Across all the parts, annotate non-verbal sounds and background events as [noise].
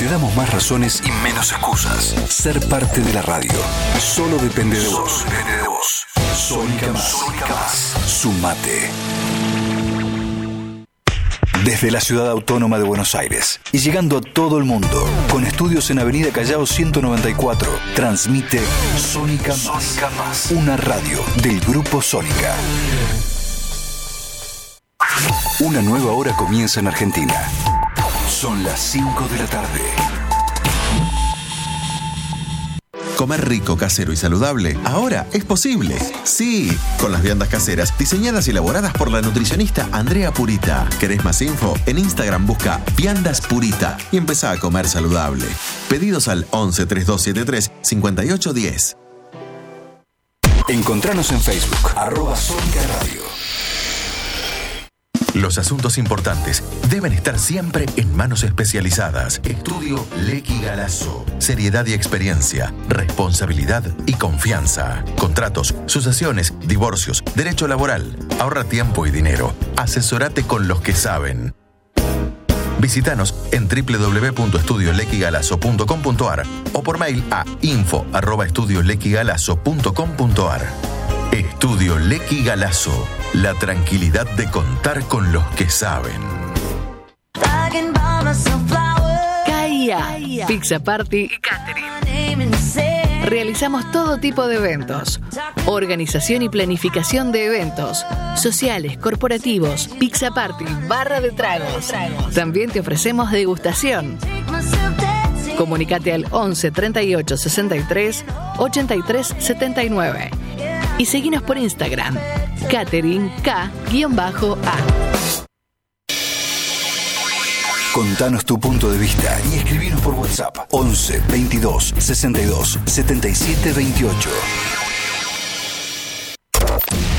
Te damos más razones y menos excusas. Ser parte de la radio solo depende de vos. Depende de vos. Sónica más. Sónica más. Sumate. Desde la ciudad autónoma de Buenos Aires y llegando a todo el mundo, con estudios en Avenida Callao 194, transmite Sónica Más, una radio del Grupo Sónica. Una nueva hora comienza en Argentina. Son las 5 de la tarde. Comer rico, casero y saludable ahora es posible. Sí, con las viandas caseras diseñadas y elaboradas por la nutricionista Andrea Purita. ¿Querés más info? En Instagram busca Viandas Purita y empezá a comer saludable. Pedidos al 11 3273 5810. Encontranos en Facebook, arroba Sónica Radio. Los asuntos importantes deben estar siempre en manos especializadas. Estudio Lequi Galazo. Seriedad y experiencia, responsabilidad y confianza. Contratos, sucesiones, divorcios, derecho laboral. Ahorra tiempo y dinero. Asesorate con los que saben. Visítanos en www.estudiolequigalazo.com.ar o por mail a info@estudiolequigalazo.com.ar. Estudio Lequi Galazo. La tranquilidad de contar con los que saben. CAIA, Pizza Party y Catering. Realizamos todo tipo de eventos. Organización y planificación de eventos. Sociales, corporativos, pizza party, barra de tragos. También te ofrecemos degustación. Comunicate al 11 38 63 83 79 y seguinos por Instagram, Catering K-A. Contanos tu punto de vista y escribinos por WhatsApp 11 22 62 77 28.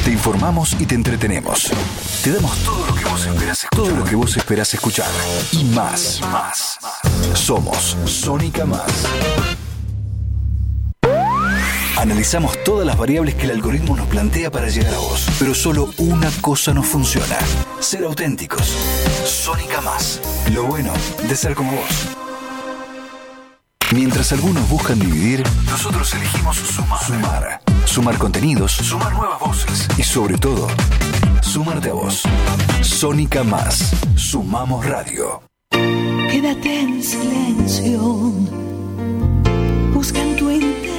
Te informamos y te entretenemos. Te damos todo lo que vos esperás escuchar. Todo lo que vos esperás escuchar. Y más. Más. Somos Sónica Más. Analizamos todas las variables que el algoritmo nos plantea para llegar a vos. Pero solo una cosa no funciona. Ser auténticos. Sónica Más. Lo bueno de ser como vos. Mientras algunos buscan dividir, nosotros elegimos sumar. Sumar. Sumar contenidos, sumar nuevas voces y sobre todo, sumarte a vos. Sónica Más. Sumamos radio. Quédate en silencio. Busca en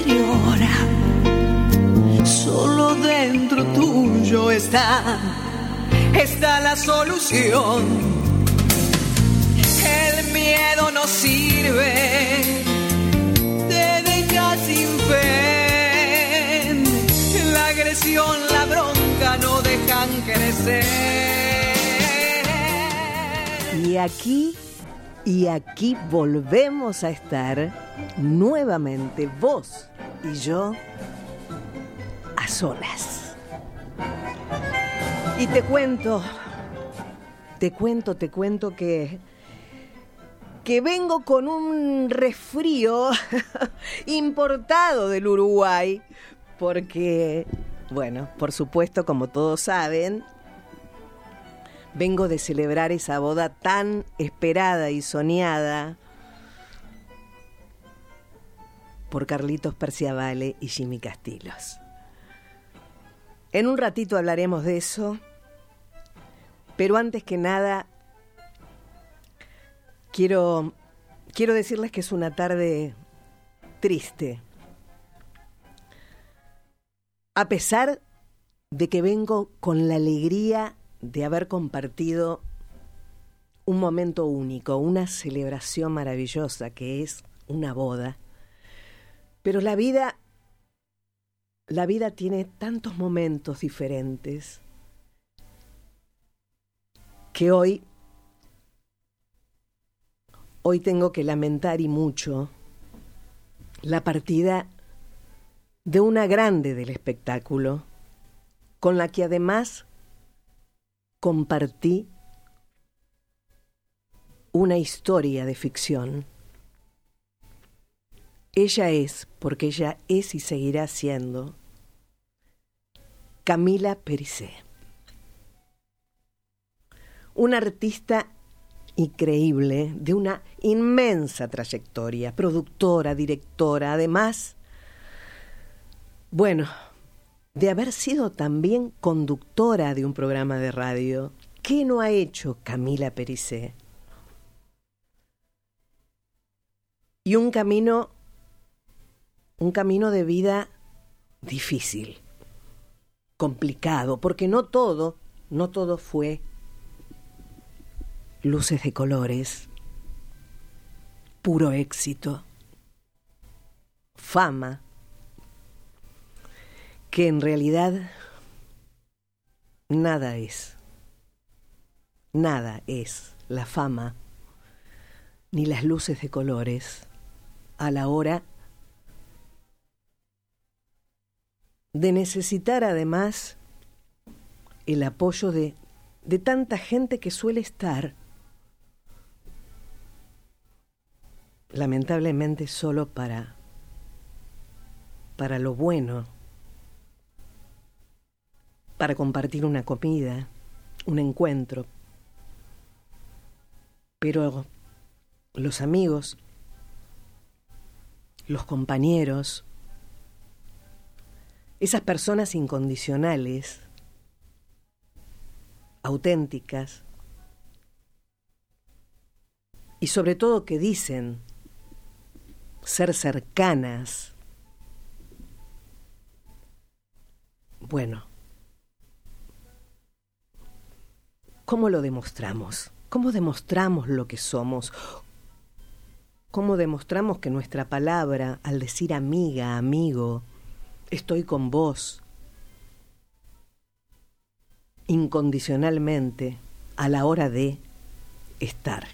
tu interior. Solo dentro tuyo está, está la solución. El miedo no sirve, te deja sin fe. La agresión, la bronca no dejan crecer. Y aquí, y aquí volvemos a estar nuevamente vos y yo a solas. Y te cuento, te cuento, te cuento que que vengo con un resfrío [laughs] importado del Uruguay, porque, bueno, por supuesto, como todos saben, vengo de celebrar esa boda tan esperada y soñada por Carlitos Perciavale y Jimmy Castillos. En un ratito hablaremos de eso, pero antes que nada quiero quiero decirles que es una tarde triste. A pesar de que vengo con la alegría de haber compartido un momento único, una celebración maravillosa que es una boda, pero la vida la vida tiene tantos momentos diferentes que hoy, hoy tengo que lamentar y mucho la partida de una grande del espectáculo, con la que además compartí una historia de ficción. Ella es, porque ella es y seguirá siendo, Camila Pericé. Una artista increíble, de una inmensa trayectoria, productora, directora, además, bueno, de haber sido también conductora de un programa de radio. ¿Qué no ha hecho Camila Pericé? Y un camino, un camino de vida difícil, complicado, porque no todo, no todo fue luces de colores, puro éxito, fama, que en realidad nada es, nada es la fama ni las luces de colores a la hora de necesitar además el apoyo de, de tanta gente que suele estar lamentablemente solo para para lo bueno, para compartir una comida, un encuentro. Pero los amigos, los compañeros, esas personas incondicionales, auténticas, y sobre todo que dicen ser cercanas. Bueno, ¿cómo lo demostramos? ¿Cómo demostramos lo que somos? ¿Cómo demostramos que nuestra palabra, al decir amiga, amigo, estoy con vos, incondicionalmente, a la hora de estar?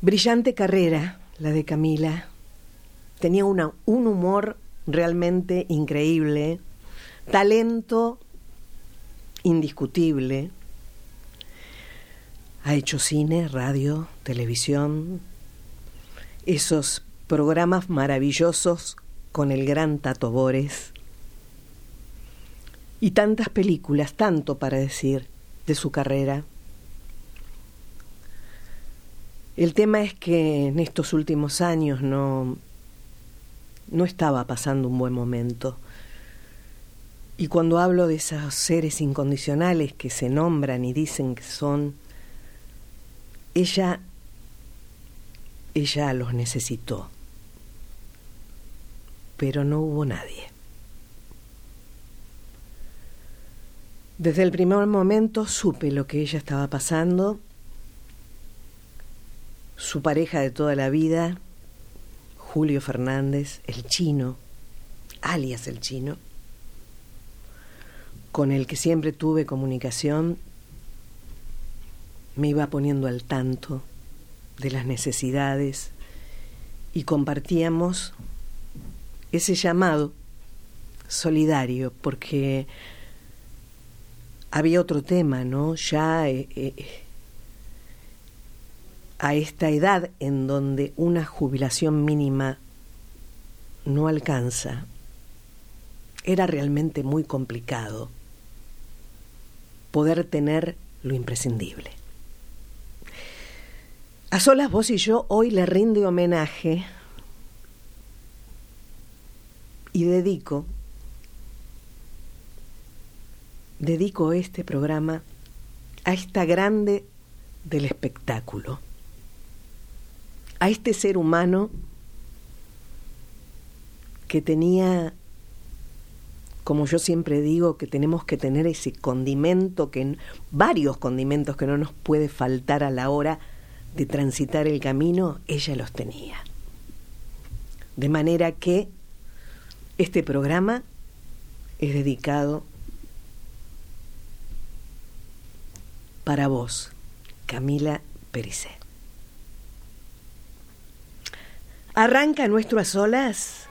Brillante carrera, la de Camila. Tenía una, un humor realmente increíble, talento indiscutible. Ha hecho cine, radio, televisión, esos programas maravillosos con el gran Tato Bores y tantas películas, tanto para decir de su carrera. El tema es que en estos últimos años no, no estaba pasando un buen momento. Y cuando hablo de esos seres incondicionales que se nombran y dicen que son, ella, ella los necesitó. Pero no hubo nadie. Desde el primer momento supe lo que ella estaba pasando su pareja de toda la vida, Julio Fernández, el chino, alias el chino, con el que siempre tuve comunicación, me iba poniendo al tanto de las necesidades y compartíamos ese llamado solidario, porque había otro tema, ¿no? Ya eh, eh, a esta edad en donde una jubilación mínima no alcanza, era realmente muy complicado poder tener lo imprescindible. A solas vos y yo hoy le rinde homenaje y dedico, dedico este programa a esta grande del espectáculo a este ser humano que tenía, como yo siempre digo, que tenemos que tener ese condimento, que varios condimentos que no nos puede faltar a la hora de transitar el camino, ella los tenía. De manera que este programa es dedicado para vos, Camila Pericet. Arranca nuestro a solas.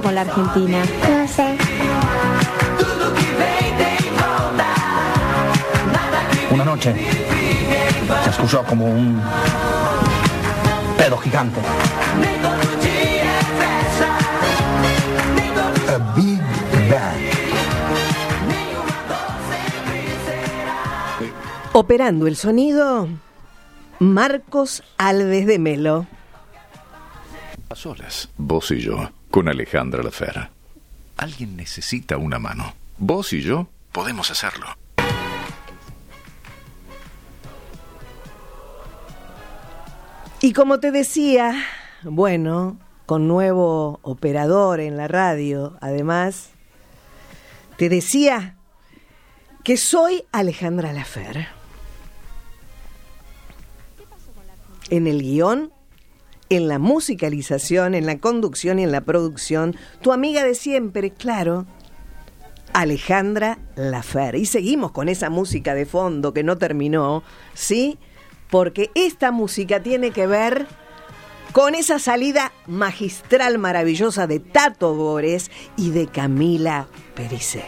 Pasó con la Argentina? No sé. Una noche se escuchó como un pedo gigante. A Big Bang. Operando el sonido, Marcos Alves de Melo. A solas, vos y yo, con Alejandra Lafera. Alguien necesita una mano. Vos y yo podemos hacerlo. Y como te decía, bueno, con nuevo operador en la radio, además, te decía que soy Alejandra Lafer. En el guion, en la musicalización, en la conducción y en la producción, tu amiga de siempre, claro, Alejandra Lafer. Y seguimos con esa música de fondo que no terminó, ¿sí? Porque esta música tiene que ver con esa salida magistral maravillosa de Tato Bores y de Camila Pericé.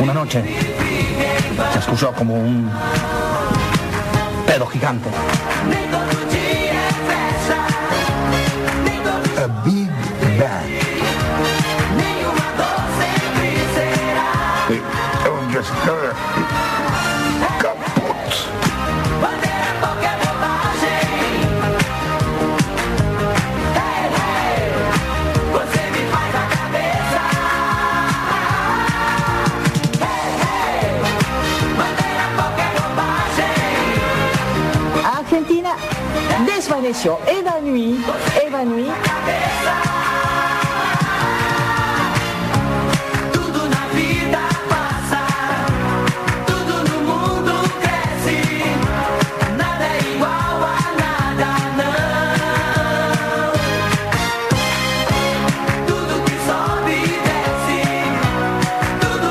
Una noche se escuchó como un pedo gigante. A Big Bang.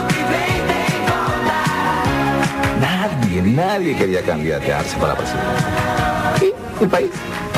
Que vem tem volta. Nadie, nadie quería candidatearse para presidente. Y el país,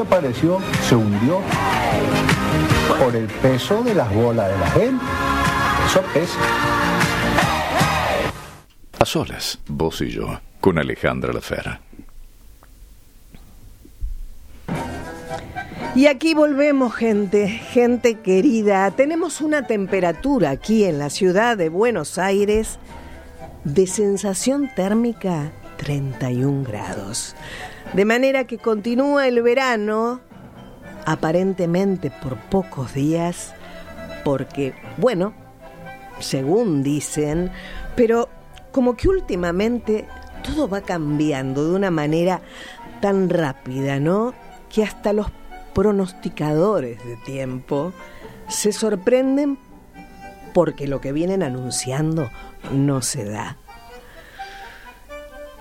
desapareció, se hundió por el peso de las bolas de la gente. Eso pesa. A solas, vos y yo, con Alejandra Lafera. Y aquí volvemos, gente, gente querida. Tenemos una temperatura aquí en la ciudad de Buenos Aires de sensación térmica 31 grados. De manera que continúa el verano, aparentemente por pocos días, porque, bueno, según dicen, pero como que últimamente todo va cambiando de una manera tan rápida, ¿no? Que hasta los pronosticadores de tiempo se sorprenden porque lo que vienen anunciando no se da.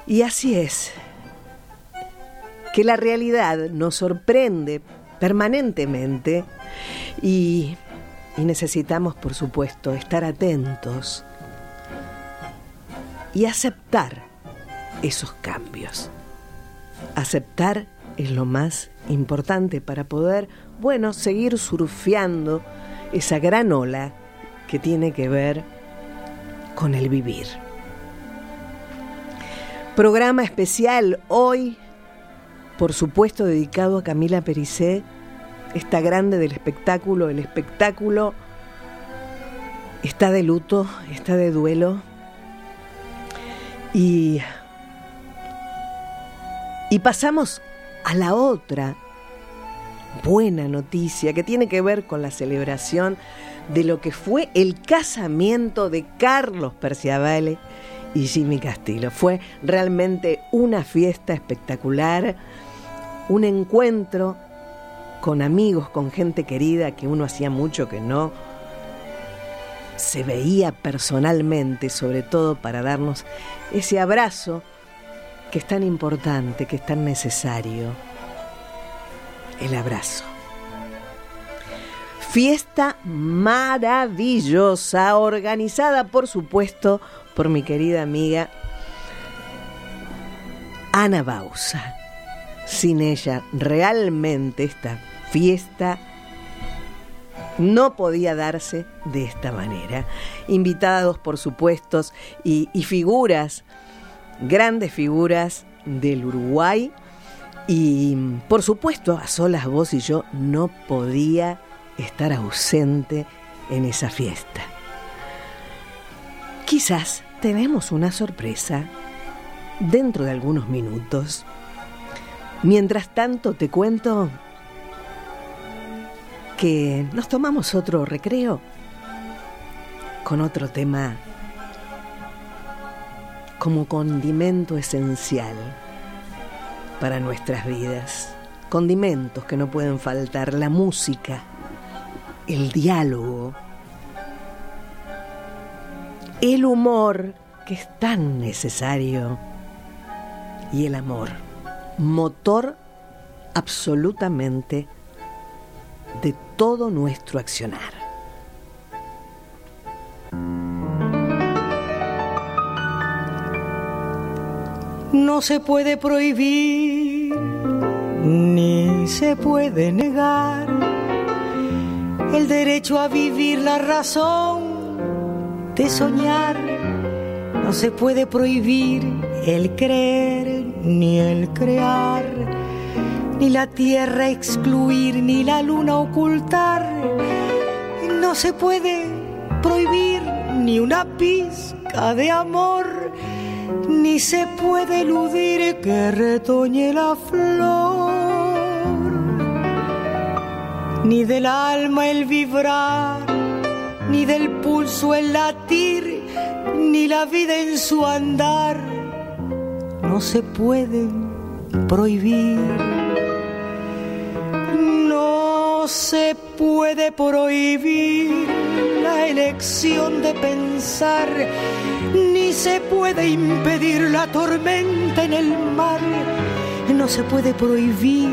Y así es, que la realidad nos sorprende permanentemente y, y necesitamos, por supuesto, estar atentos y aceptar esos cambios. Aceptar es lo más importante para poder, bueno, seguir surfeando esa gran ola que tiene que ver con el vivir. Programa especial hoy, por supuesto, dedicado a Camila Pericé, esta grande del espectáculo. El espectáculo está de luto, está de duelo. Y, y pasamos a la otra buena noticia que tiene que ver con la celebración de lo que fue el casamiento de Carlos Perciavale y Jimmy Castillo. Fue realmente una fiesta espectacular, un encuentro con amigos, con gente querida que uno hacía mucho que no se veía personalmente, sobre todo para darnos ese abrazo que es tan importante, que es tan necesario. El abrazo. Fiesta maravillosa, organizada por supuesto por mi querida amiga Ana Bausa. Sin ella, realmente esta fiesta no podía darse de esta manera. Invitados, por supuesto, y, y figuras, grandes figuras del Uruguay. Y por supuesto, a solas vos y yo no podía estar ausente en esa fiesta. Quizás tenemos una sorpresa dentro de algunos minutos. Mientras tanto, te cuento que nos tomamos otro recreo con otro tema como condimento esencial para nuestras vidas. Condimentos que no pueden faltar, la música, el diálogo, el humor que es tan necesario y el amor, motor absolutamente de todo nuestro accionar. No se puede prohibir ni se puede negar el derecho a vivir la razón de soñar. No se puede prohibir el creer ni el crear, ni la tierra excluir, ni la luna ocultar. No se puede prohibir ni una pizca de amor, ni se puede eludir que retoñe la flor, ni del alma el vibrar, ni del pulso el latir, ni la vida en su andar, no se pueden prohibir. No se puede prohibir la elección de pensar, ni se puede impedir la tormenta en el mar. No se puede prohibir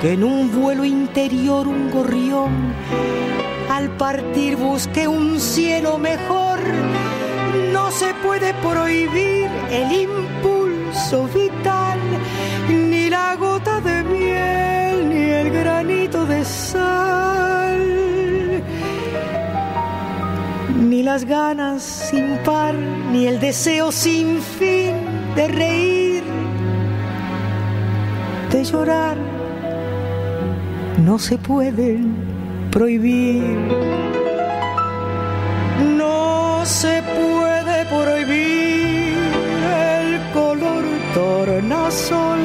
que en un vuelo interior un gorrión al partir busque un cielo mejor. No se puede prohibir el impulso vital, ni la gota de miel, ni el granito de sal, ni las ganas sin par, ni el deseo sin fin de reír, de llorar. No se pueden prohibir. No tornasol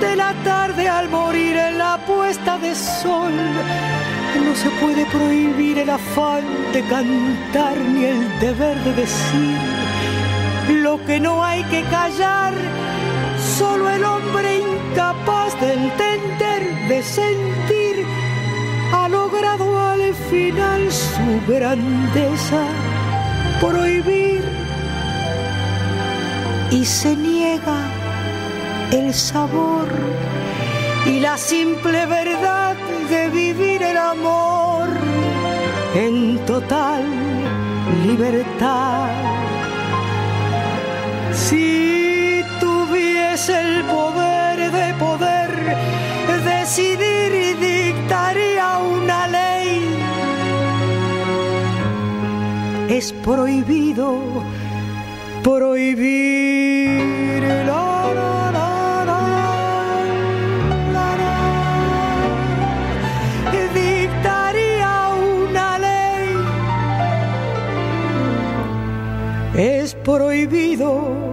de la tarde al morir en la puesta de sol. No se puede prohibir el afán de cantar ni el deber de decir lo que no hay que callar. Solo el hombre incapaz de entender, de sentir, ha logrado al final su grandeza prohibir y se niega el sabor y la simple verdad de vivir el amor en total libertad. Si tuviese el poder de poder decidir y dictaría una ley, es prohibido prohibir es prohibido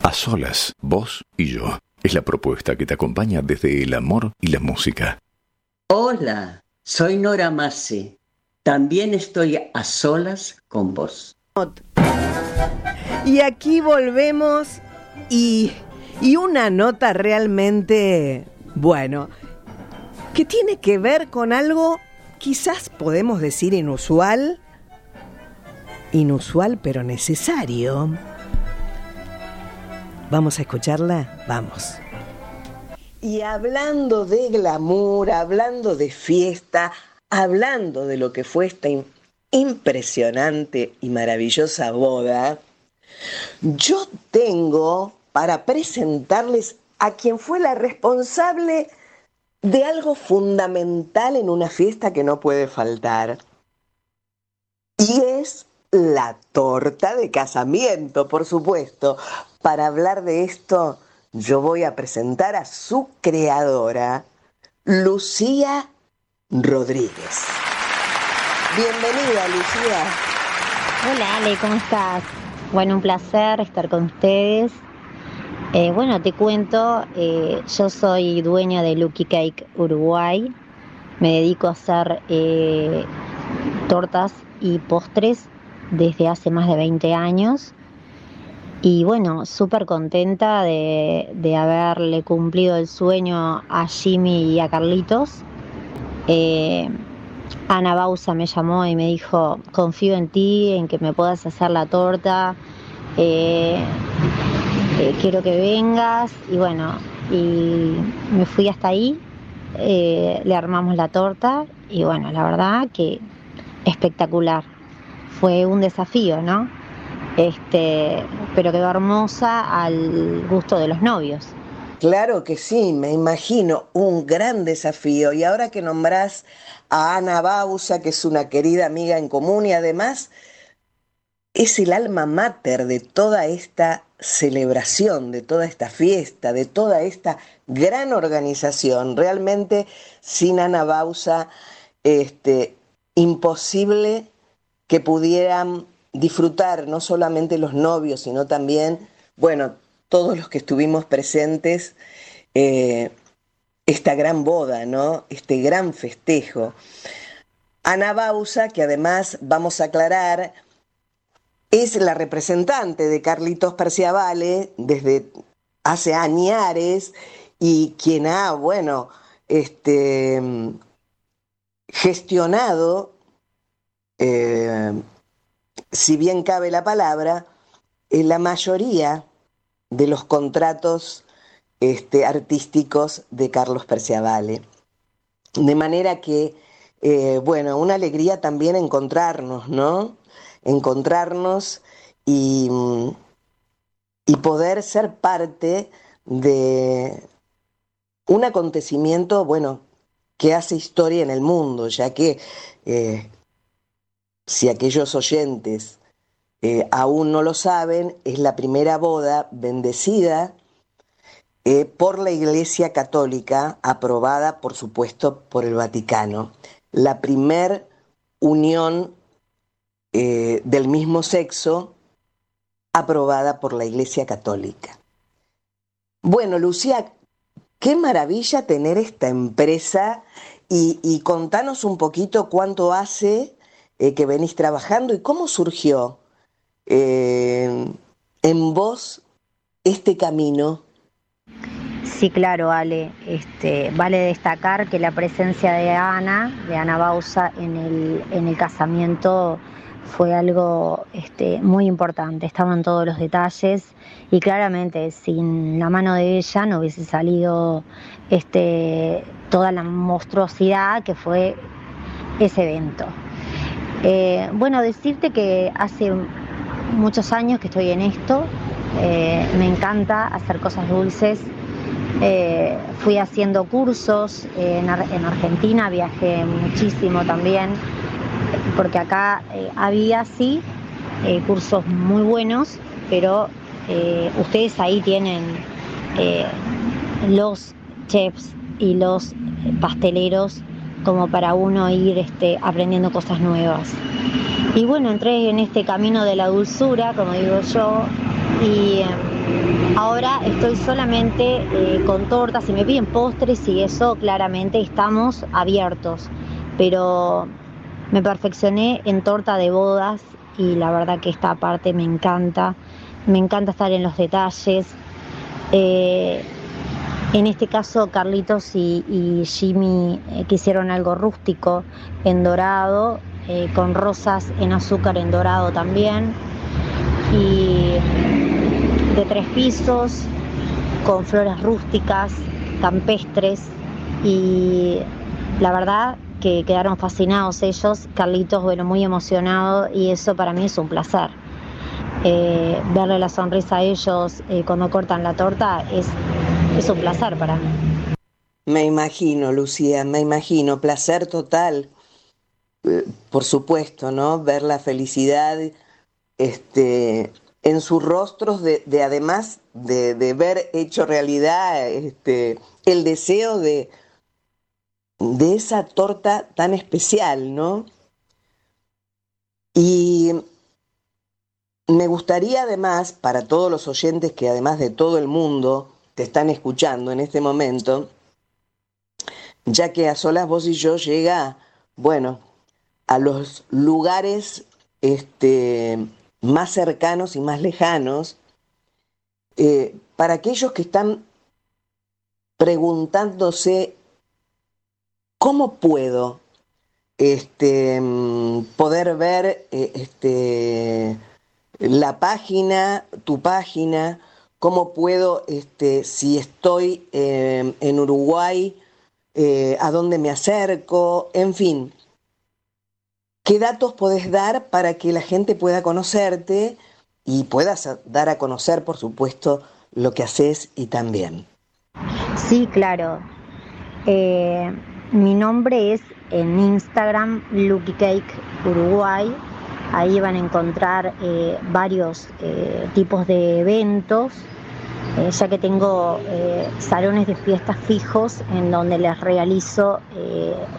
A solas, vos y yo. Es la propuesta que te acompaña desde el amor y la música. Hola, soy Nora Mase. También estoy a solas con vos. Y aquí volvemos y, y una nota realmente, bueno, que tiene que ver con algo quizás podemos decir inusual, inusual pero necesario. ¿Vamos a escucharla? Vamos. Y hablando de glamour, hablando de fiesta, hablando de lo que fue esta im- impresionante y maravillosa boda, yo tengo para presentarles a quien fue la responsable de algo fundamental en una fiesta que no puede faltar. Y es la torta de casamiento, por supuesto. Para hablar de esto, yo voy a presentar a su creadora, Lucía Rodríguez. Bienvenida, Lucía. Hola Ale, ¿cómo estás? Bueno, un placer estar con ustedes. Eh, bueno, te cuento, eh, yo soy dueña de Lucky Cake Uruguay. Me dedico a hacer eh, tortas y postres desde hace más de 20 años. Y bueno, súper contenta de, de haberle cumplido el sueño a Jimmy y a Carlitos. Ana Bausa me llamó y me dijo, confío en ti, en que me puedas hacer la torta, eh, eh, quiero que vengas. Y bueno, y me fui hasta ahí, eh, le armamos la torta y bueno, la verdad que espectacular. Fue un desafío, ¿no? Este, pero quedó hermosa al gusto de los novios. Claro que sí, me imagino un gran desafío. Y ahora que nombrás a Ana Bausa, que es una querida amiga en común y además es el alma mater de toda esta celebración, de toda esta fiesta, de toda esta gran organización. Realmente sin Ana Bausa, este, imposible que pudieran disfrutar no solamente los novios, sino también, bueno, todos los que estuvimos presentes, eh, esta gran boda, ¿no? Este gran festejo. Ana Bausa, que además vamos a aclarar, es la representante de Carlitos Perciavale desde hace añares y quien ha, bueno, este, gestionado, eh, si bien cabe la palabra, eh, la mayoría de los contratos este, artísticos de Carlos Perciavale. De manera que, eh, bueno, una alegría también encontrarnos, ¿no? Encontrarnos y, y poder ser parte de un acontecimiento, bueno, que hace historia en el mundo, ya que eh, si aquellos oyentes eh, aún no lo saben, es la primera boda bendecida eh, por la Iglesia Católica, aprobada, por supuesto, por el Vaticano. La primer unión eh, del mismo sexo aprobada por la Iglesia Católica. Bueno, Lucía, qué maravilla tener esta empresa y, y contanos un poquito cuánto hace eh, que venís trabajando y cómo surgió en vos este camino. Sí, claro, Ale. Este, vale destacar que la presencia de Ana, de Ana Bausa, en el, en el casamiento fue algo este, muy importante. Estaban todos los detalles y claramente sin la mano de ella no hubiese salido este, toda la monstruosidad que fue ese evento. Eh, bueno, decirte que hace muchos años que estoy en esto, eh, me encanta hacer cosas dulces. Eh, fui haciendo cursos en, Ar- en Argentina, viajé muchísimo también, porque acá eh, había sí eh, cursos muy buenos, pero eh, ustedes ahí tienen eh, los chefs y los pasteleros como para uno ir este, aprendiendo cosas nuevas. Y bueno, entré en este camino de la dulzura, como digo yo, y eh, ahora estoy solamente eh, con tortas, si me piden postres y eso, claramente estamos abiertos, pero me perfeccioné en torta de bodas y la verdad que esta parte me encanta, me encanta estar en los detalles. Eh, en este caso, Carlitos y, y Jimmy eh, quisieron algo rústico en dorado, con rosas en azúcar en dorado también, y de tres pisos, con flores rústicas, campestres, y la verdad que quedaron fascinados ellos, Carlitos, bueno, muy emocionado, y eso para mí es un placer. Eh, verle la sonrisa a ellos eh, cuando cortan la torta es, es un placer para mí. Me imagino, Lucía, me imagino, placer total, Eh, por supuesto, ¿no? Ver la felicidad este, en sus rostros, de, de además de, de ver hecho realidad este, el deseo de, de esa torta tan especial, ¿no? Y me gustaría además, para todos los oyentes que además de todo el mundo te están escuchando en este momento, ya que a solas vos y yo llega, bueno, a los lugares este, más cercanos y más lejanos, eh, para aquellos que están preguntándose cómo puedo este, mm, poder ver eh, este, la página, tu página, cómo puedo, este, si estoy eh, en Uruguay, a dónde me acerco, en fin. ¿Qué datos podés dar para que la gente pueda conocerte y puedas dar a conocer, por supuesto, lo que haces y también? Sí, claro. Eh, mi nombre es en Instagram Lucky Cake Uruguay. Ahí van a encontrar eh, varios eh, tipos de eventos, eh, ya que tengo salones de fiestas fijos en donde les realizo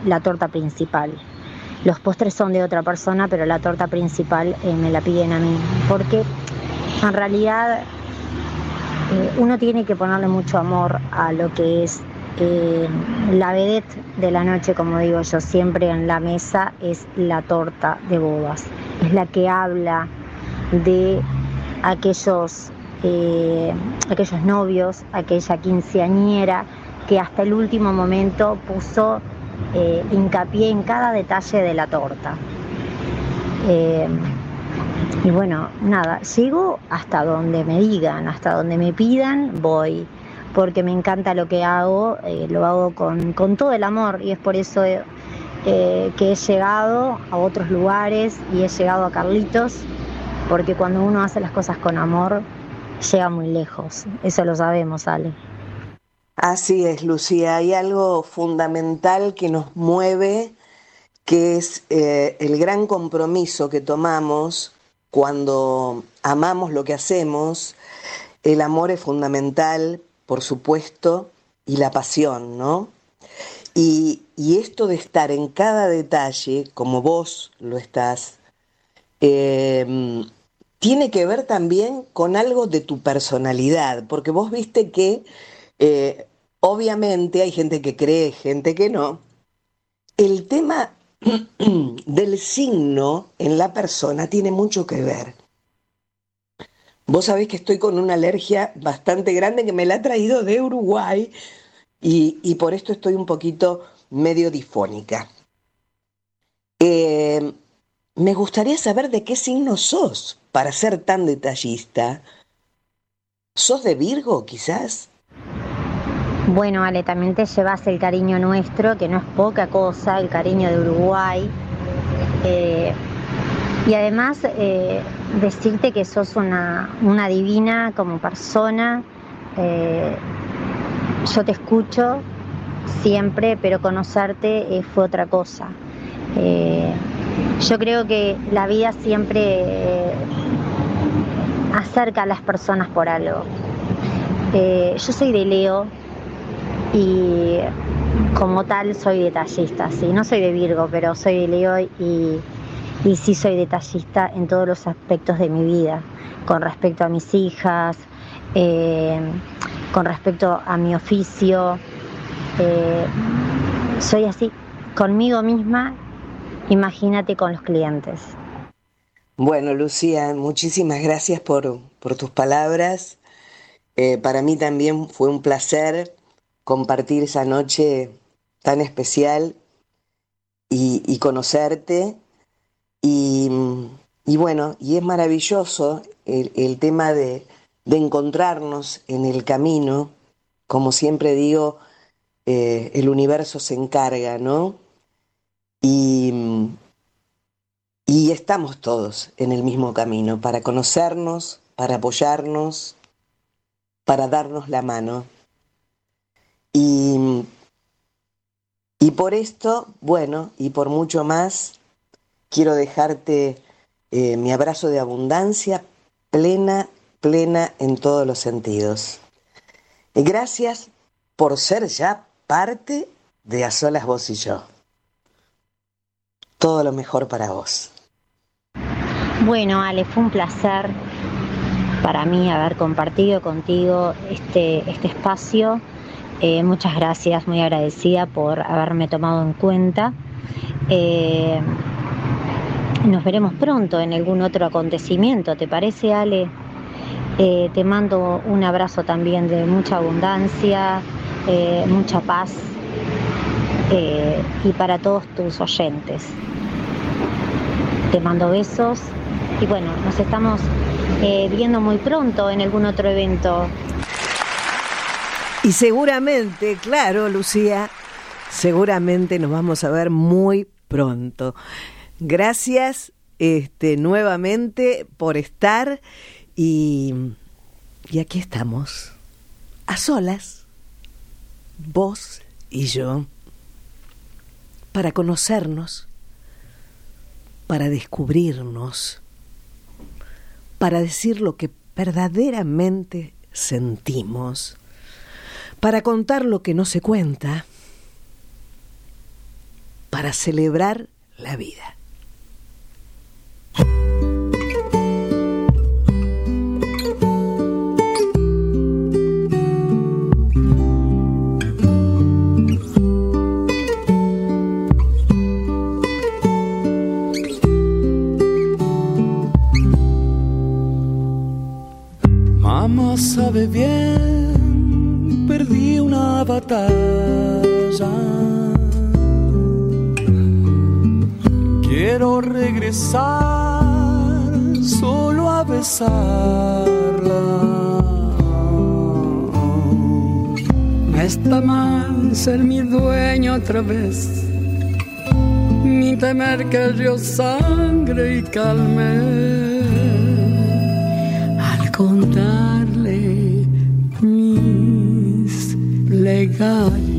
la torta principal. Los postres son de otra persona, pero la torta principal eh, me la piden a mí, porque en realidad eh, uno tiene que ponerle mucho amor a lo que es eh, la vedette de la noche, como digo yo siempre en la mesa, es la torta de bodas. Es la que habla de aquellos, aquellos novios, aquella quinceañera que hasta el último momento puso eh, hincapié en cada detalle de la torta. Eh, y bueno, nada, llego hasta donde me digan, hasta donde me pidan, voy, porque me encanta lo que hago, eh, lo hago con, con todo el amor y es por eso que he llegado a otros lugares y he llegado a Carlitos, porque cuando uno hace las cosas con amor, llega muy lejos, eso lo sabemos, Ale. Así es, Lucía. Hay algo fundamental que nos mueve, que es eh, el gran compromiso que tomamos cuando amamos lo que hacemos. El amor es fundamental, por supuesto, y la pasión, ¿no? Y, y esto de estar en cada detalle, como vos lo estás, eh, tiene que ver también con algo de tu personalidad, porque vos viste que eh, obviamente hay gente que cree, gente que no. El tema [clears throat] del signo en la persona tiene mucho que ver. Vos sabés que estoy con una alergia bastante grande que me la ha traído de Uruguay y, por esto estoy un poquito medio difónica. Eh, me gustaría saber de qué signo sos para ser tan detallista. ¿Sos de Virgo, quizás? Bueno, Ale, también te llevas el cariño nuestro, que no es poca cosa, el cariño de Uruguay. Eh, y además eh, decirte que sos una, una divina como persona. Eh, yo te escucho siempre, pero conocerte fue otra cosa. Yo creo que la vida siempre acerca a las personas por algo. Yo soy de Leo y como tal soy detallista, sí, no soy de Virgo, pero soy de Leo y, y sí soy detallista en todos los aspectos de mi vida, con respecto a mis hijas, eh, con respecto a mi oficio. eh, soy así, conmigo misma, imagínate con los clientes. Bueno, Lucía, muchísimas gracias por, por tus palabras. Eh, para mí también fue un placer compartir esa noche tan especial y, conocerte. Y, bueno, y es maravilloso el, el tema de, de encontrarnos en el camino. Como siempre digo, eh, el universo se encarga, ¿no? Y, y estamos todos en el mismo camino para conocernos, para apoyarnos, para darnos la mano. Y, y por esto, bueno, y por mucho más, quiero dejarte eh, mi abrazo de abundancia plena, plena en todos los sentidos. Y gracias por ser ya parte de A Solas Vos y Yo. Todo lo mejor para vos. Bueno, Ale, fue un placer para mí haber compartido contigo este, este espacio. Eh, muchas gracias, muy agradecida por haberme tomado en cuenta. Eh, nos veremos pronto en algún otro acontecimiento, ¿te parece, Ale? Eh, te mando un abrazo también de mucha abundancia, mucha paz y para todos tus oyentes. Te mando besos y bueno, nos estamos viendo muy pronto en algún otro evento. Y seguramente, claro, Lucía, seguramente nos vamos a ver muy pronto. Gracias este, nuevamente por estar y, y aquí estamos, a solas, vos y yo, para conocernos, para descubrirnos, para decir lo que verdaderamente sentimos, para contar lo que no se cuenta, para celebrar la vida. Sabe bien, batalla. Quiero regresar solo a besarla. No está mal ser mi dueño otra vez, ni temer que yo sangre y calme al contarle mis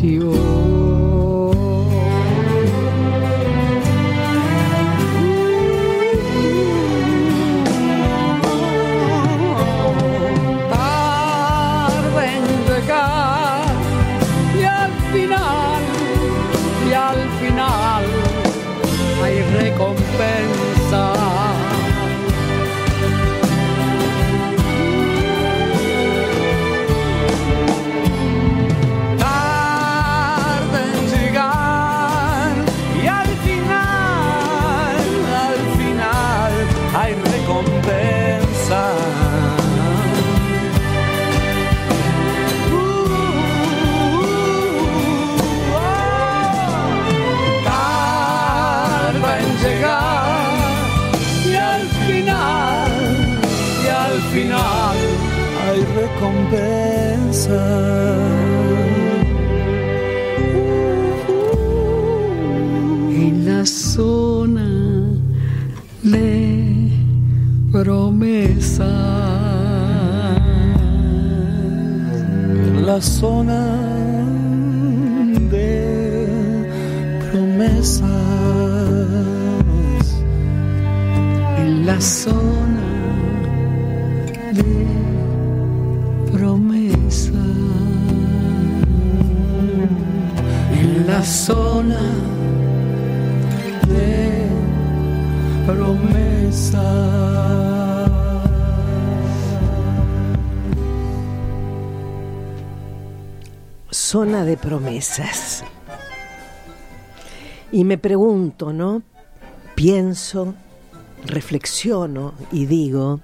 silencio. Zona de promesas. En la zona de promesas. En la zona de Zona de promesas. Y me pregunto, ¿no? Pienso, reflexiono y digo,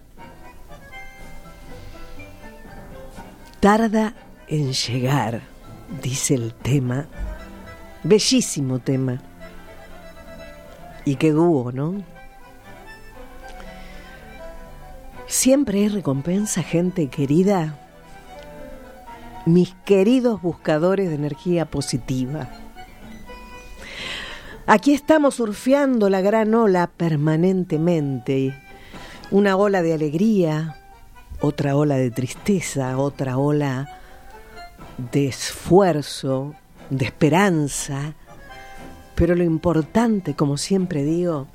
tarda en llegar, dice el tema, bellísimo tema. Y qué dúo, ¿no? Siempre hay recompensa, gente querida. Mis queridos buscadores de energía positiva. Aquí estamos surfeando la gran ola permanentemente. Una ola de alegría, otra ola de tristeza, otra ola de esfuerzo, de esperanza. Pero lo importante, como siempre digo,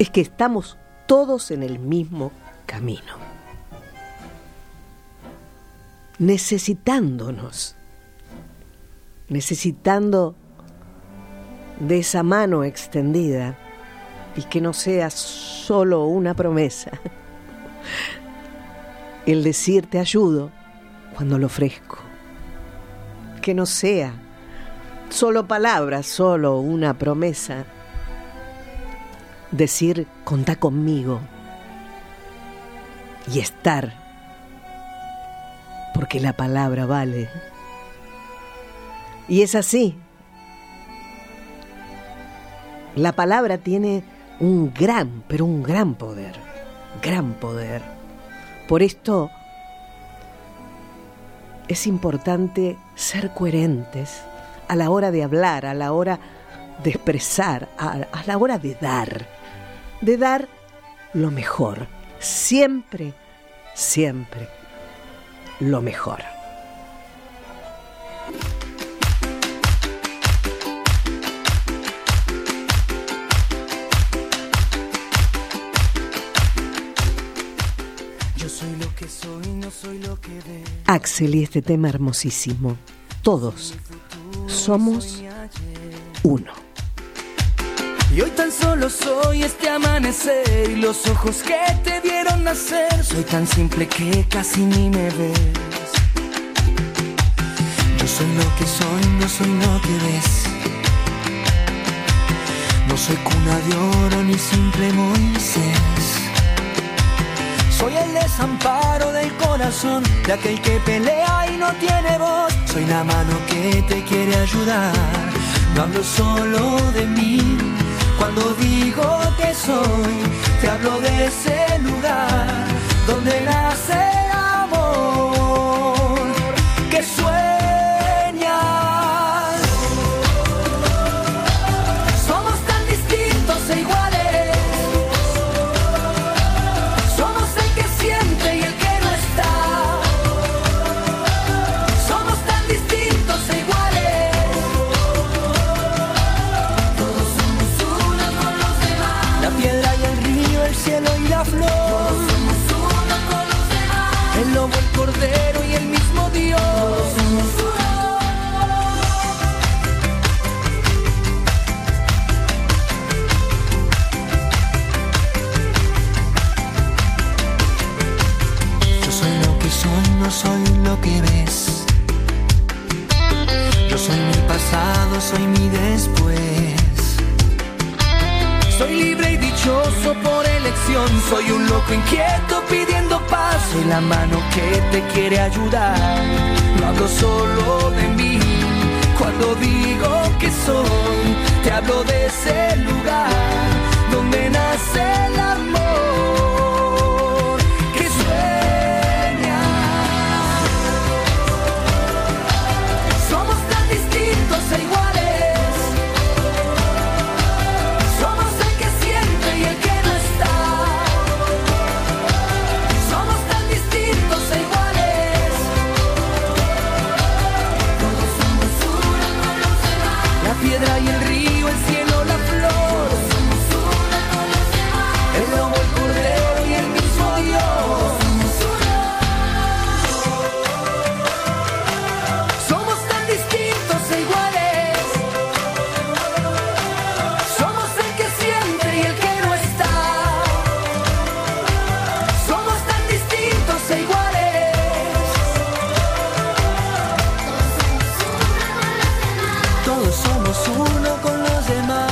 es que estamos todos en el mismo camino. Necesitándonos, necesitando de esa mano extendida y que no sea solo una promesa. El decir te ayudo cuando lo ofrezco. Que no sea solo palabras, solo una promesa. Decir contá conmigo y estar, porque la palabra vale. Y es así. La palabra tiene un gran, pero un gran poder, gran poder. Por esto es importante ser coherentes a la hora de hablar, a la hora de expresar, a, la hora de dar, de dar lo mejor, siempre, siempre lo mejor. Yo soy lo que soy, no soy lo que veo. Axel y este tema hermosísimo. Todos somos uno. Y hoy tan solo soy este amanecer y los ojos que te vieron nacer. Soy tan simple que casi ni me ves. Yo soy lo que soy, no soy lo que ves. No soy cuna de oro ni simple Moisés. Soy el desamparo del corazón de aquel que pelea y no tiene voz. Soy la mano que te quiere ayudar. No hablo solo de mí. Cuando digo que soy, te hablo de ese lugar donde nace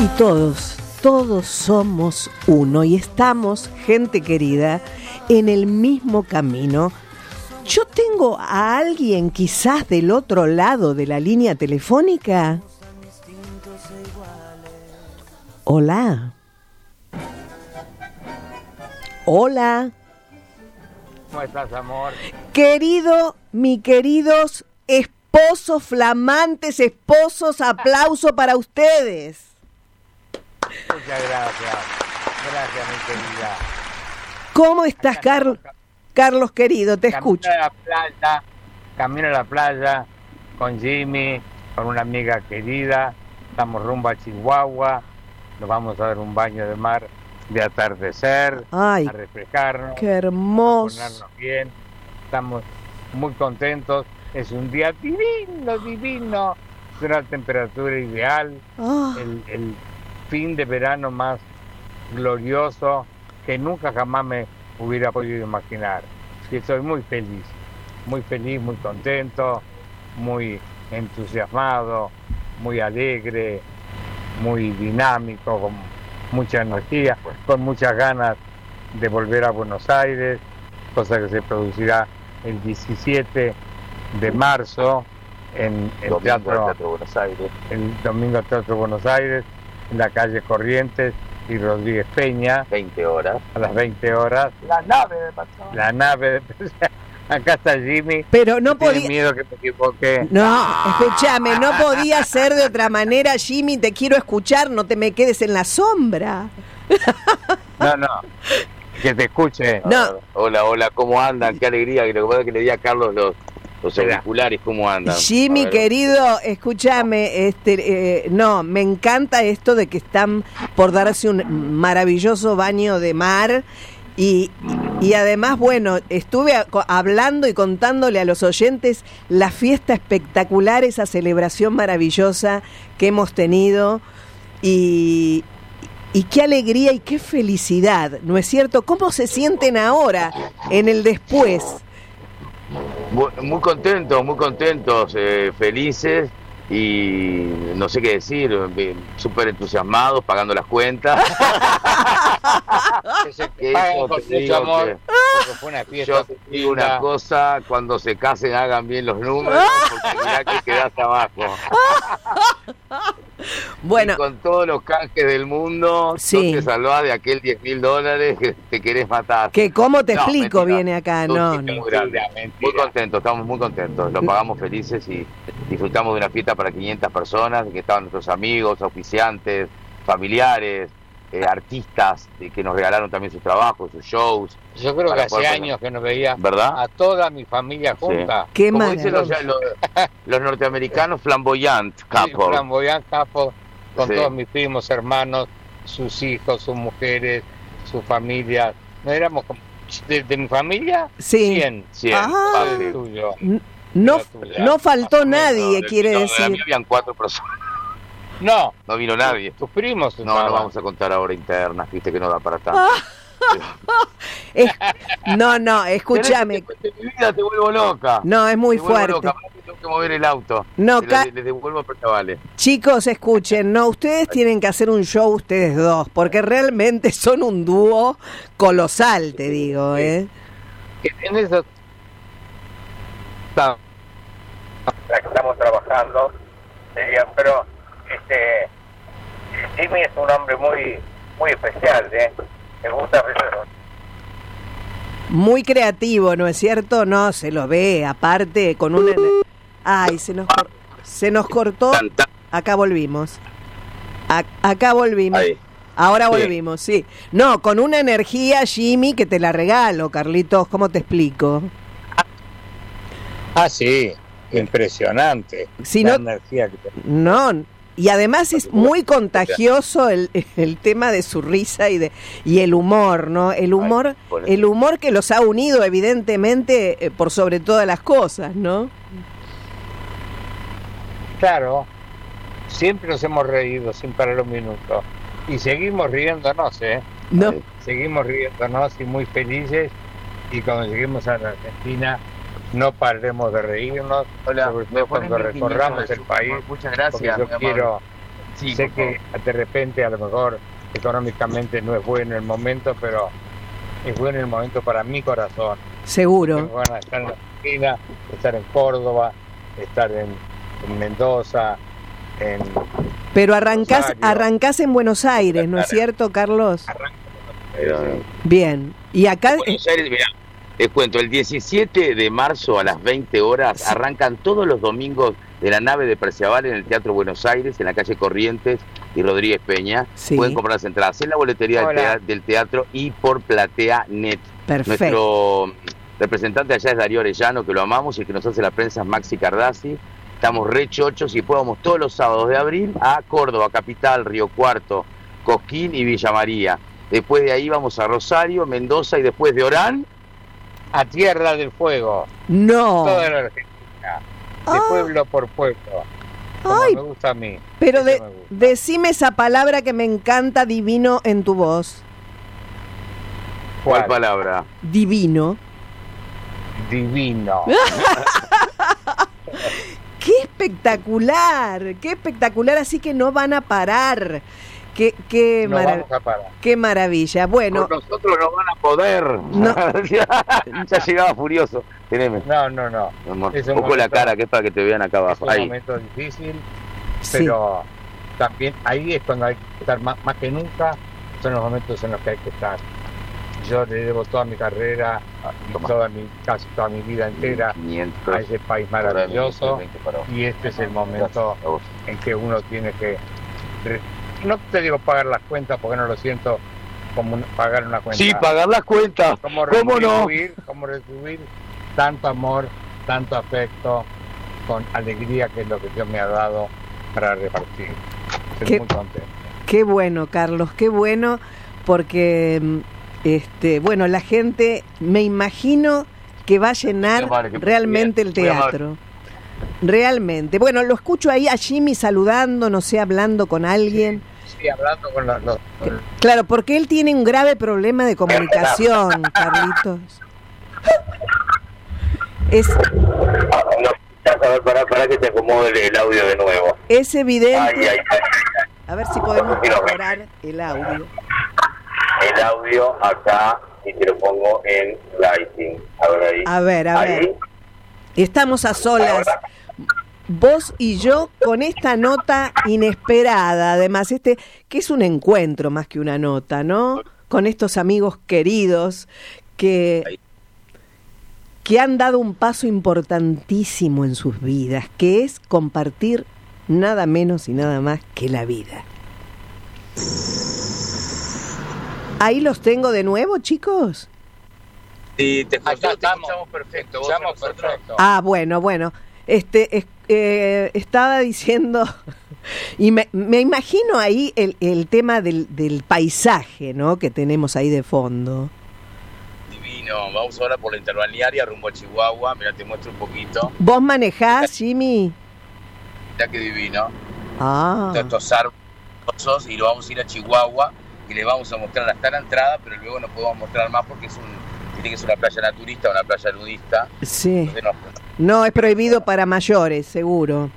todos, todos somos uno y estamos, gente querida, en el mismo camino. Yo tengo a alguien quizás del otro lado de la línea telefónica. Hola. Hola. ¿Cómo estás, amor? Querido, mi queridos esposos flamantes, esposos, aplauso para ustedes. Muchas gracias. Gracias, mi querida. ¿Cómo estás, Carlos? Carlos querido, te escucho. Camino a la playa, camino a la playa con Jimmy, con una amiga querida. Estamos rumbo a Chihuahua. Nos vamos a dar un baño de mar de atardecer, Ay, a refrescarnos, Qué hermoso. ponernos bien. Estamos muy contentos. Es un día divino, divino. Es una temperatura ideal. El, el fin de verano más glorioso que nunca jamás me hubiera podido imaginar. Y estoy muy feliz, muy feliz, muy contento, muy entusiasmado, muy alegre, muy dinámico, con mucha energía, con muchas ganas de volver a Buenos Aires, cosa que se producirá el 17 de marzo en el Domingo Teatro, Buenos Aires. el domingo Teatro Buenos Aires, en la calle Corrientes y Rodríguez Peña. 20 horas. A las 20 horas. La nave de Patrón. La nave. [laughs] Acá está Jimmy. Pero no podía- miedo que me equivoque. No, escúchame, no podía ser de otra manera, Jimmy, te quiero escuchar, no te me quedes en la sombra. No, no. Que te escuche. No. Hola, hola, ¿cómo andan? Qué alegría. Y lo que pasa es que le di a Carlos los, los auriculares, ¿cómo andan? Jimmy, querido, escúchame, este, eh, no, me encanta esto de que están por darse un maravilloso baño de mar y, y además, bueno, estuve a- hablando y contándole a los oyentes la fiesta espectacular, esa celebración maravillosa que hemos tenido y, y qué alegría y qué felicidad, ¿no es cierto? ¿Cómo se sienten ahora en el después? Muy, contentos, muy contentos, eh, felices y no sé qué decir, eh, súper entusiasmados, pagando las cuentas. [laughs] Que Pagan eso con te mucho digo amor, que- porque fue una fiesta Yo te digo una cosa, cuando se casen hagan bien los números, [laughs] porque mirá que quedaste abajo. [laughs] Bueno. Y con todos los canjes del mundo, Sí. no te salvás de aquel 10 mil dólares que te querés matar. Que cómo te No, explico mentira. viene acá, no. Muy, grande. muy contentos, estamos muy contentos. Lo pagamos felices y disfrutamos de una fiesta para 500 personas, que estaban nuestros amigos, auspiciantes, familiares, eh, artistas eh, que nos regalaron también sus trabajos, sus shows. Yo creo que hace poder- años que no veía ¿Verdad? a toda mi familia junta. Qué Como dicen los, los- [laughs] los norteamericanos, flamboyant couple. Flamboyant couple, con Sí. todos mis primos, hermanos, sus hijos, sus mujeres, sus familias. No éramos. De, de mi familia, Sí. 100. Cien, Ah. fácil. tuyo. No, no faltó nadie, quiere de decir. habían cuatro personas. [laughs] No, No vino nadie. tus primos. No, no vamos a contar ahora internas, viste que no da para tanto. [laughs] Es- no, no, escúchame. Querés que te cuente mi vida, te vuelvo loca. No, es muy Te fuerte. loca, tengo que mover el auto. No, Le- ca- le, le devuelvo pero vale. Chicos, escuchen, no, ustedes tienen que hacer un show ustedes dos, porque realmente son un dúo colosal, te digo, ¿eh? En está- la que estamos trabajando, sería, pero este Jimmy es un hombre muy muy especial, ¿eh? Me gusta verlo. Muy creativo, ¿no es cierto? No, se lo ve, aparte, con una... Ay, se nos, cor- se nos cortó. Acá volvimos. A- acá volvimos. Ahí. Ahora Sí. volvimos, sí. No, con una energía, Jimmy, que te la regalo, Carlitos. ¿Cómo te explico? Ah, sí, impresionante. Si la no- energía que te- No, y además es muy contagioso el, el tema de su risa y de y el humor, ¿no? El humor, el humor que los ha unido evidentemente eh, por sobre todas las cosas, ¿no? Claro, siempre nos hemos reído sin parar un minuto. Y seguimos riéndonos, ¿eh? No. Seguimos riéndonos y muy felices. Y cuando lleguemos a la Argentina, no paremos de reírnos. Hola, sobre todo cuando 1500 recorramos el país. muchas gracias, porque Yo quiero sé que de repente a lo mejor económicamente no es bueno el momento, pero es bueno el momento para mi corazón. Seguro. Van a estar en Argentina, estar en Córdoba, estar en, en Mendoza, en Pero arrancás, arrancás en Buenos Aires, ¿no es cierto, Carlos? Bien. Y acá... Buenos Aires, mirá, les cuento, el 17 de marzo a las 20 horas arrancan todos los domingos de la nave de Perciabal en el Teatro Buenos Aires, en la calle Corrientes y Rodríguez Peña. Sí. Pueden comprar las entradas en la boletería del, teatro y por Platea Net. Perfecto. Nuestro representante allá es Darío Orellano, que lo amamos y el que nos hace la prensa es Maxi Cardassi. Estamos re chochos y vamos todos los sábados de abril a Córdoba, Capital, Río Cuarto, Cosquín y Villa María. Después de ahí vamos a Rosario, Mendoza y después de Orán a Tierra del Fuego. No. Toda la Argentina. De pueblo por pueblo. Como Ay, me gusta a mí. Pero de- decime esa palabra que me encanta divino en tu voz. ¿Cuál palabra? Divino. Divino. [laughs] ¡Qué espectacular! ¡Qué espectacular! Así que no van a parar. ¡Qué, qué, No mara- vamos a parar. qué maravilla! Bueno, nosotros no van a poder. [laughs] ya llegaba furioso. Teneme. No, no, no. Amor, Es un Ojo la cara, que es para que te vean acá Es abajo. un Ahí. momento difícil, Sí. pero también ahí es cuando hay que estar más, más que nunca, son los momentos en los que hay que estar. Yo le debo toda mi carrera y toda mi, casi toda mi vida entera a ese país maravilloso y este es el momento en que uno tiene que, no te digo pagar las cuentas porque no lo siento como pagar una cuenta. Sí, pagar las cuentas. Como ¿Cómo no? como retribuir tanto amor, tanto afecto, con alegría que es lo que Dios me ha dado para repartir. Estoy Qué- muy contento. qué bueno, Carlos, qué bueno, porque mm, este, bueno, la gente, me imagino que va a llenar realmente el teatro. Realmente. Bueno, lo escucho ahí a Jimmy saludando, no sé, hablando con alguien. Sí, hablando con los... Claro, porque él tiene un grave problema de comunicación, [laughs] Carlitos. Es, sabes, para, para que te acomode el, audio de nuevo. es evidente. ay, ay. A ver si podemos mejorar el audio. El audio acá y te lo pongo en lighting. A ver ahí. A ver, a Ahí. Estamos a solas. Vos y yo con esta nota inesperada, además, este, que es un encuentro más que una nota, ¿no? Con estos amigos queridos que, que han dado un paso importantísimo en sus vidas, que es compartir nada menos y nada más que la vida. Ahí los tengo de nuevo, chicos. Sí, te, Acá te estamos. escuchamos perfecto. Escuchamos perfecto. Ah, bueno, bueno. Este es- eh, estaba diciendo [laughs] y me, me imagino ahí el, el tema del, del paisaje, ¿no? Que tenemos ahí de fondo. Divino. Vamos ahora por la interbalnearia rumbo a Chihuahua. Mira, te muestro un poquito. ¿Vos manejás, Jimmy? Mira qué divino. Ah, Estos árboles y lo vamos a ir a Chihuahua y les vamos a mostrar hasta la entrada, pero luego no podemos mostrar más porque es un que ser una playa naturista, una playa nudista. sí. No, No, es prohibido para mayores, seguro.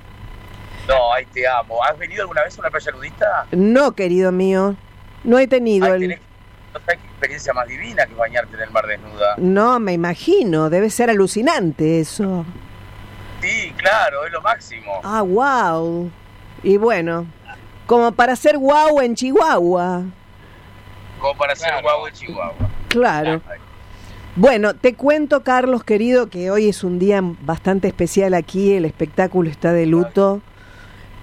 no, ahí te amo. ¿Has venido alguna vez a una playa nudista? No, querido mío. No he tenido Ay, el... tenés- no sabes qué experiencia más divina que bañarte en el mar desnuda. No, me imagino. Debe ser alucinante eso. Sí, claro, es lo máximo. Ah, wow. Y bueno, como para hacer guau en Chihuahua. Como para hacer un guau en Chihuahua. Claro. Bueno, te cuento, Carlos, querido, que hoy es un día bastante especial aquí. El espectáculo está de luto.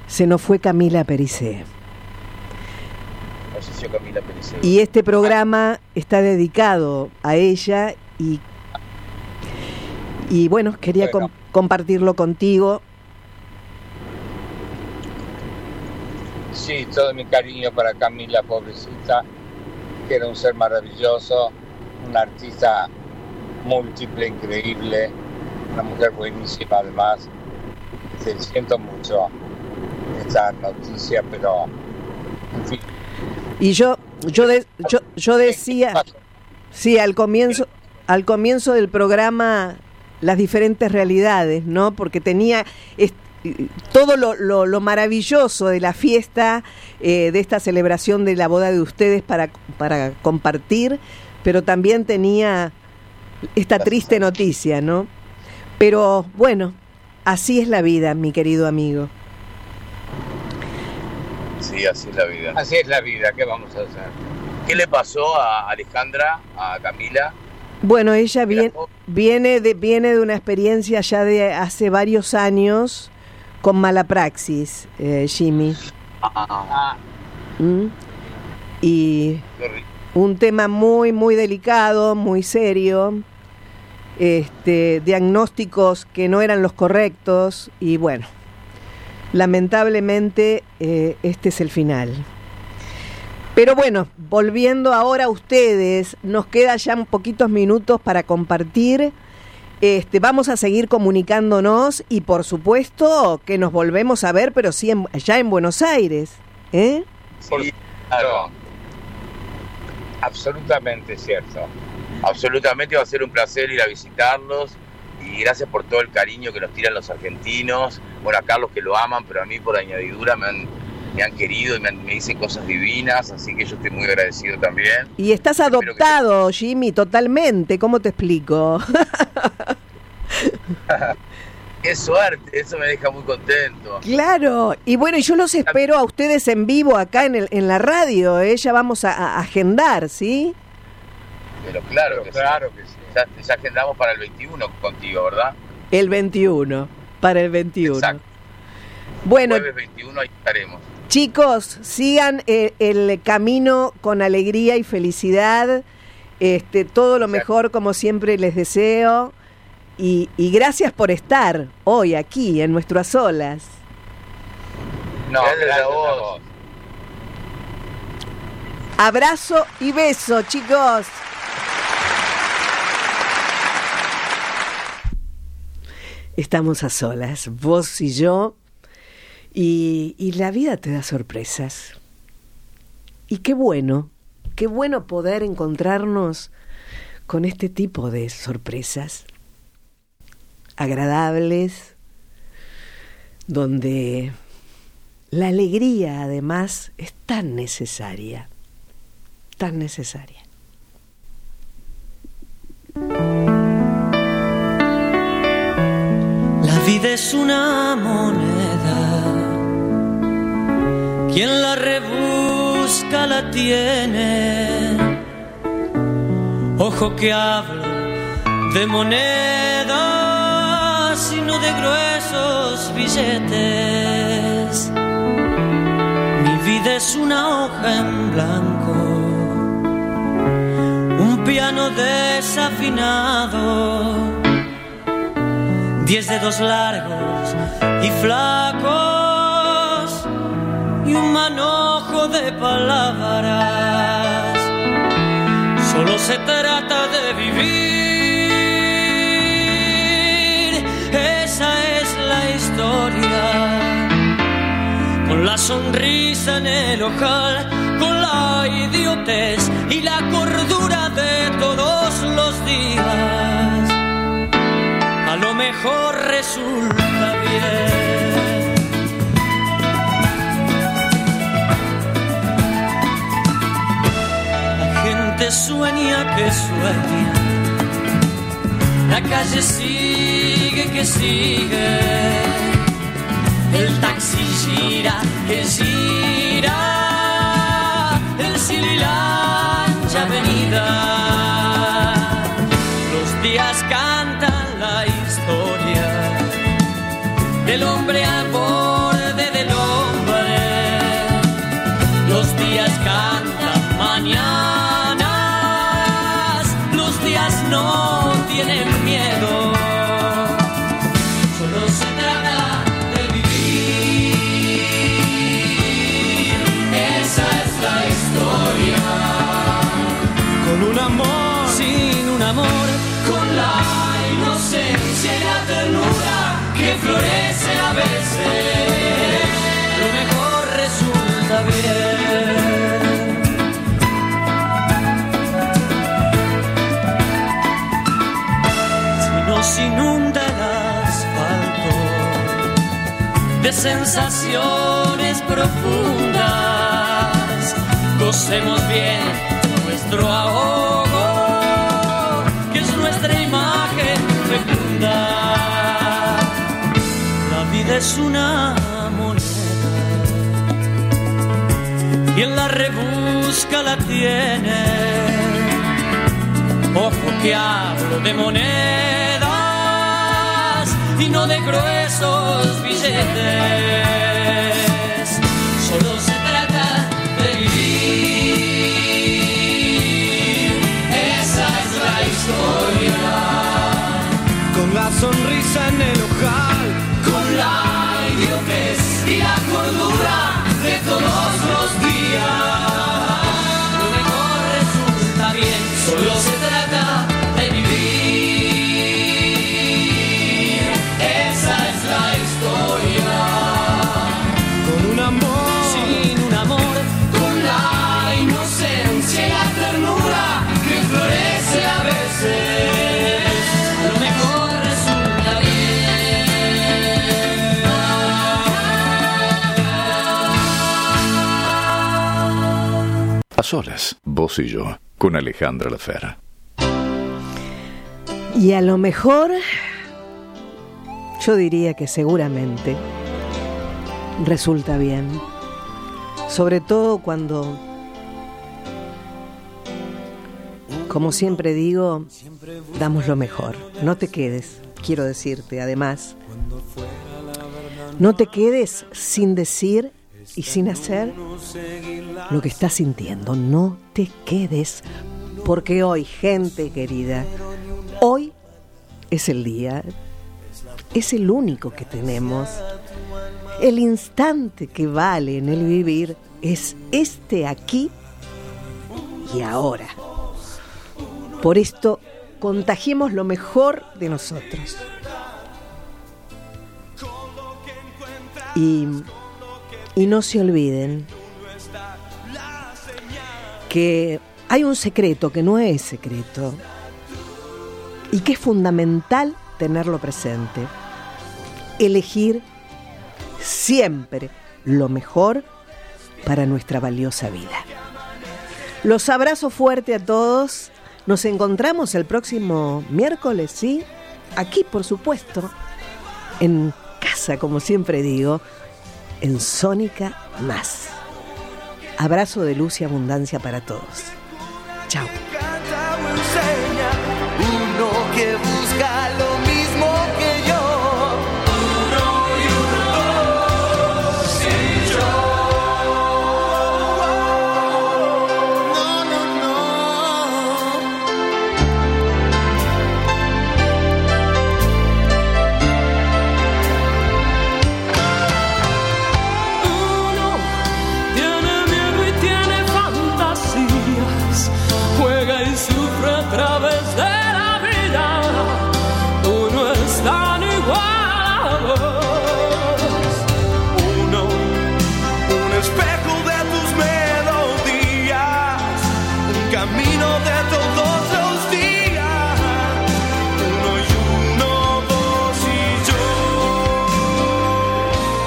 Se nos fue Camila Pericé. Camila. Y este programa está dedicado a ella y, y bueno, quería com- compartirlo contigo. Sí, todo mi cariño para Camila, pobrecita, que era un ser maravilloso, una artista múltiple, increíble, una mujer buenísima además. Te siento mucho esta noticia, pero en fin, Y yo, yo, de- yo, yo decía, sí, al comienzo, al comienzo del programa, las diferentes realidades, ¿no? Porque tenía, todo lo, lo, lo, maravilloso de la fiesta, eh, de esta celebración de la boda de ustedes para, para compartir, pero también tenía esta triste noticia, ¿no? Pero bueno, así es la vida, mi querido amigo. Sí, así es la vida. Así es la vida, ¿qué vamos a hacer? ¿Qué le pasó a Alejandra, a Camila? Bueno, ella viene, viene, de, viene de una experiencia ya de hace varios años con mala praxis, eh, Jimmy. Ah. ¿Mm? Y un tema muy, muy delicado, muy serio, este, diagnósticos que no eran los correctos y bueno, lamentablemente eh, este es el final. Pero bueno, volviendo ahora a ustedes, nos queda ya un poquitos minutos para compartir. Este, vamos a seguir comunicándonos y por supuesto que nos volvemos a ver, pero sí ya en Buenos Aires. ¿eh? Claro. Absolutamente cierto. Absolutamente va a ser un placer ir a visitarlos y gracias por todo el cariño que nos tiran los argentinos. Bueno, a Carlos que lo aman, pero a mí por añadidura me han me han querido y me, dicen cosas divinas, así que yo estoy muy agradecido también. Y estás adoptado, Jimmy, totalmente. ¿Cómo te explico? [laughs] Qué suerte, eso me deja muy contento. Claro, y bueno, yo los espero a ustedes en vivo acá en, el, en la radio, ¿eh? ya vamos a, agendar, ¿sí? Pero claro, que, claro sí. que sí. Ya, agendamos para el 21 contigo, ¿verdad? El 21, para el 21. Exacto. Bueno, jueves 21 ahí estaremos. Chicos, sigan eh, el, camino con alegría y felicidad. Este, todo lo mejor como siempre les deseo. Y, gracias por estar hoy aquí en nuestras solas. No, gracias a vos. Abrazo y beso, chicos. Estamos a solas, vos y yo y, la vida te da sorpresas. Y qué bueno, qué bueno poder encontrarnos con este tipo de sorpresas agradables, donde la alegría además es tan necesaria, tan necesaria. Vida es una moneda quien la rebusca la tiene. Ojo que hablo de monedas y no de gruesos billetes. Mi vida es una hoja en blanco, un piano desafinado, diez dedos largos y flacos un manojo de palabras. Solo se trata de vivir, esa es la historia. Con la sonrisa en el ojal, con la idiotez y la cordura de todos los días. A lo mejor resulta bien. sueña que sueña. La calle sigue que sigue. El taxi gira que gira. El sililancha avenida. Los días sin un amor, con la inocencia y la ternura que florece a veces. Lo mejor resulta bien. nos inunda el asfalto de sensaciones profundas. Gocemos bien nuestro ahogo, es una moneda, quien la rebusca la tiene. Ojo que hablo de monedas y no de gruesos billetes. De todos los días. Lo mejor resulta bien, solo se solas, vos y yo, con Alejandra Lafera. Y a lo mejor, yo diría que seguramente resulta bien. Sobre todo cuando, como siempre digo, damos lo mejor. No te quedes, quiero decirte además, no te quedes sin decir y sin hacer lo que estás sintiendo. No te quedes, porque hoy, gente querida, hoy es el día, es el único que tenemos. El instante que vale en el vivir es este aquí y ahora. Por esto, contagiemos lo mejor de nosotros. Y, y no se olviden que hay un secreto que no es secreto y que es fundamental tenerlo presente. Elegir siempre lo mejor para nuestra valiosa vida. Los abrazo fuerte a todos. Nos encontramos el próximo miércoles, ¿sí? Aquí, por supuesto, en casa, como siempre digo, en Sónica Más. Abrazo de luz y abundancia para todos. Chao.